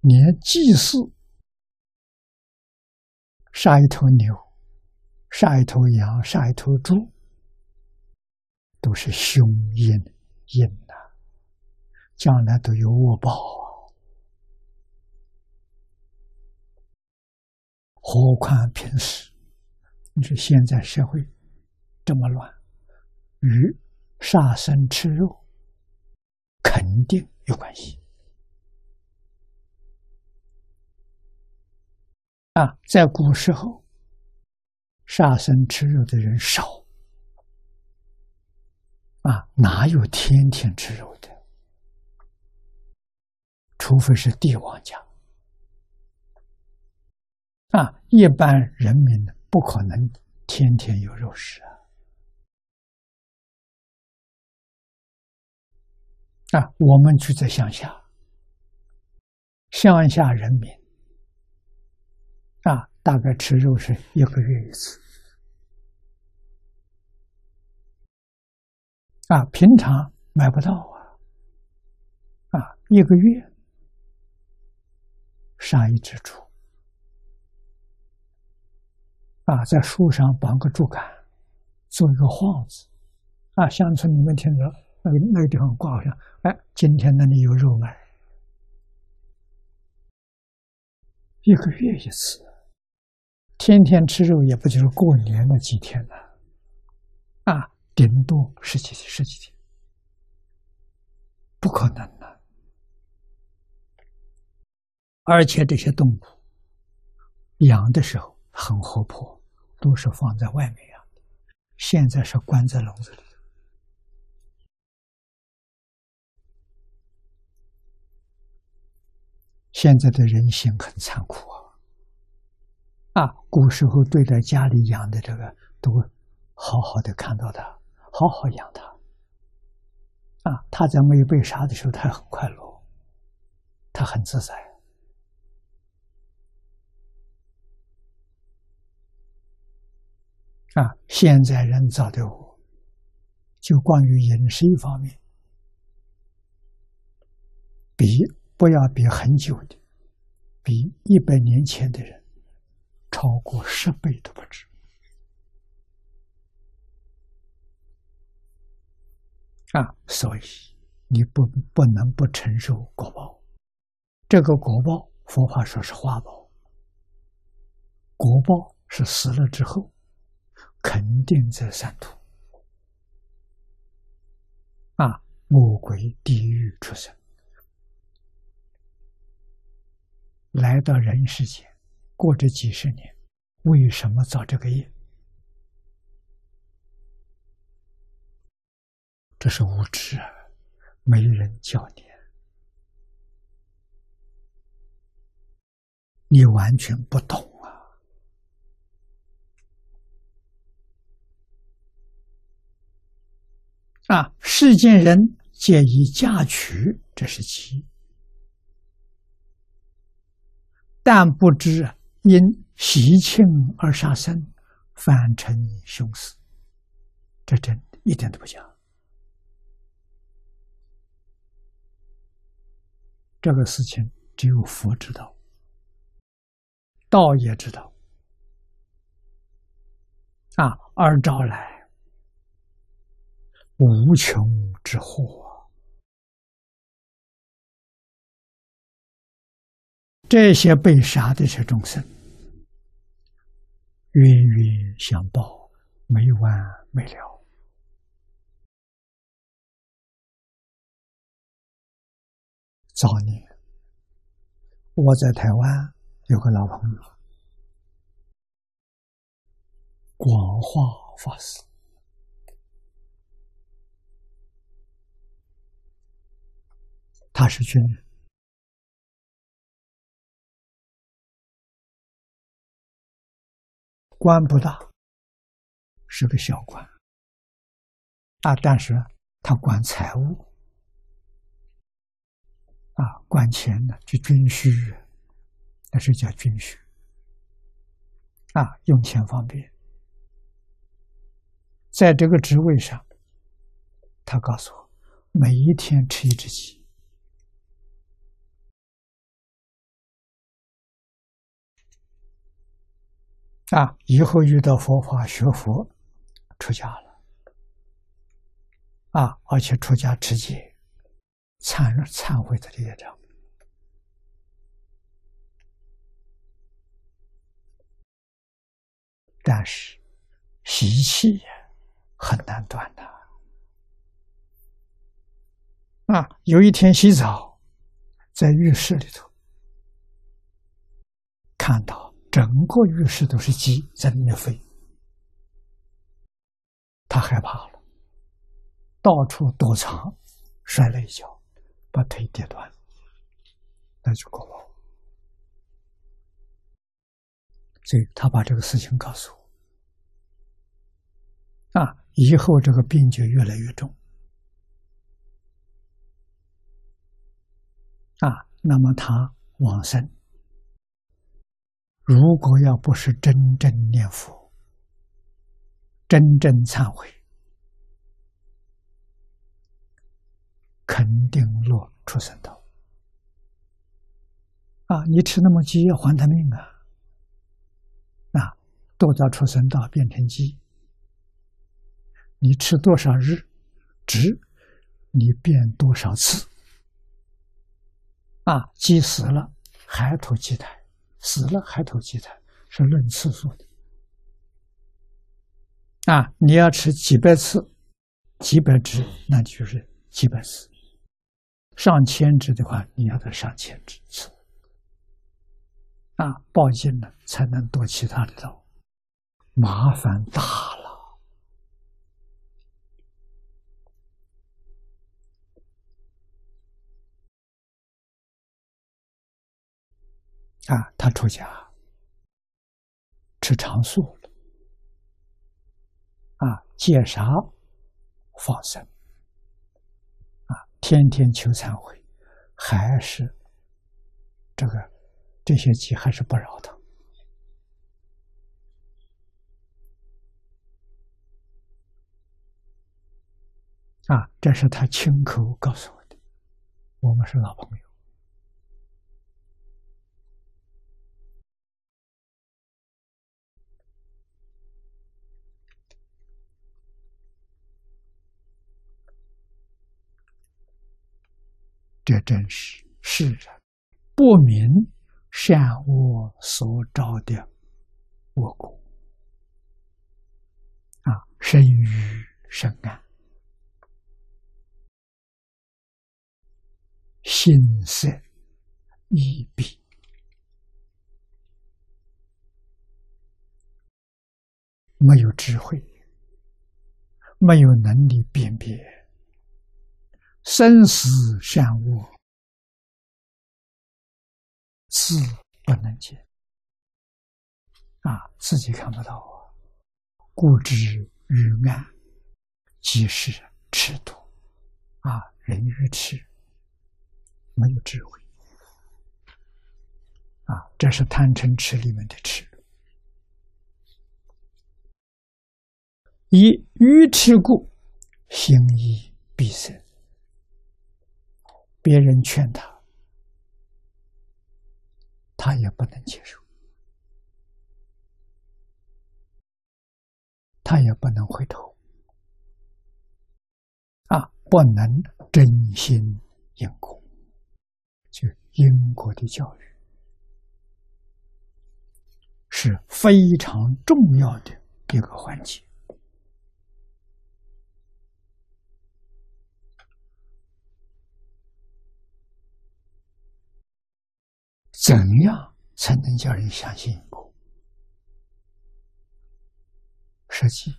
连祭祀杀一头牛、杀一头羊、杀一头猪，都是凶阴阴呐，将来都有恶报啊！何况平时，你说现在社会这么乱，与杀生吃肉肯定有关系。啊，在古时候，杀生吃肉的人少，啊，哪有天天吃肉的？除非是帝王家，啊，一般人民，不可能天天有肉食啊。啊，我们住在乡下，乡下人民。啊，大概吃肉是一个月一次。啊，平常买不到啊。啊，一个月杀一只猪。啊，在树上绑个竹竿，做一个幌子。啊，乡村里面听着那个那个地方挂上，哎，今天那里有肉卖。一个月一次。天天吃肉也不就是过年那几天了，啊，顶多十几天、十几天，不可能的。而且这些动物养的时候很活泼，都是放在外面养的，现在是关在笼子里。现在的人性很残酷啊。啊，古时候对待家里养的这个，都好好的看到他，好好养他。啊，他在没有被杀的时候，他很快乐，他很自在。啊，现在人造的我，就关于饮食方面，比不要比很久的，比一百年前的人。超过十倍都不止啊！所以你不不能不承受果报。这个果报，佛法说是花报。果报是死了之后，肯定在三途啊，魔鬼、地狱出生，来到人世间。过这几十年，为什么造这个业？这是无知啊！没人教你，你完全不懂啊！啊，世间人皆以嫁娶，这是其，但不知啊。因喜庆而杀生，反成凶死。这真一点都不假。这个事情只有佛知道，道也知道。啊，而招来无穷之祸。这些被杀的这众生，冤冤相报，没完没了。早年我在台湾有个老朋友，广化法师，他是军人。官不大，是个小官啊，但是他管财务啊，管钱的，就军需，那是叫军需啊，用钱方便。在这个职位上，他告诉我，每一天吃一只鸡啊，以后遇到佛法学佛，出家了，啊，而且出家持戒，忏忏悔的这些章，但是习气很难断的。啊，有一天洗澡，在浴室里头，看到整个浴室都是鸡在里飞，他害怕了，到处躲藏，摔了一跤，把腿跌断，那就够了。所以他把这个事情告诉我，啊，以后这个病就越来越重。啊，那么他往生，如果要不是真正念佛、真正忏悔，肯定落畜生道。啊，你吃那么鸡要还他命啊！啊，堕到畜生道变成鸡，你吃多少日，值你变多少次。啊，鸡死了还投鸡胎，死了还投鸡蛋，是论次数的。啊，你要吃几百次，几百只，那就是几百次；上千只的话，你要得上千只次。啊，报尽了才能多其他的道，麻烦大了。啊，他出家，吃长素，啊，戒杀放生，啊，天天求忏悔，还是这个这些鸡还是不饶他，啊，这是他亲口告诉我的，我们是老朋友。这真是世人不明善恶所招的恶果啊！生于深暗，心色异闭，没有智慧，没有能力辨别。生死善恶，自不能见啊！自己看不到啊，故知愚暗，即是尺度啊！人愚痴，没有智慧啊！这是贪嗔痴里面的痴，以愚痴故，行义必生。别人劝他，他也不能接受，他也不能回头，啊，不能真心因果，就因果的教育是非常重要的一个环节。怎样才能叫人相信因果？实际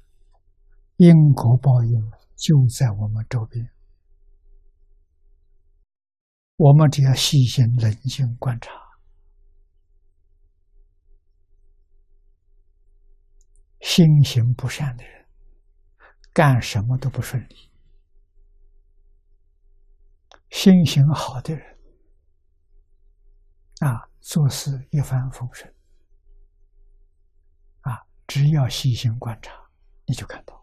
因果报应就在我们周边，我们只要细心、冷静观察，心行不善的人，干什么都不顺利；心行好的人。啊，做事一帆风顺。啊，只要细心观察，你就看到。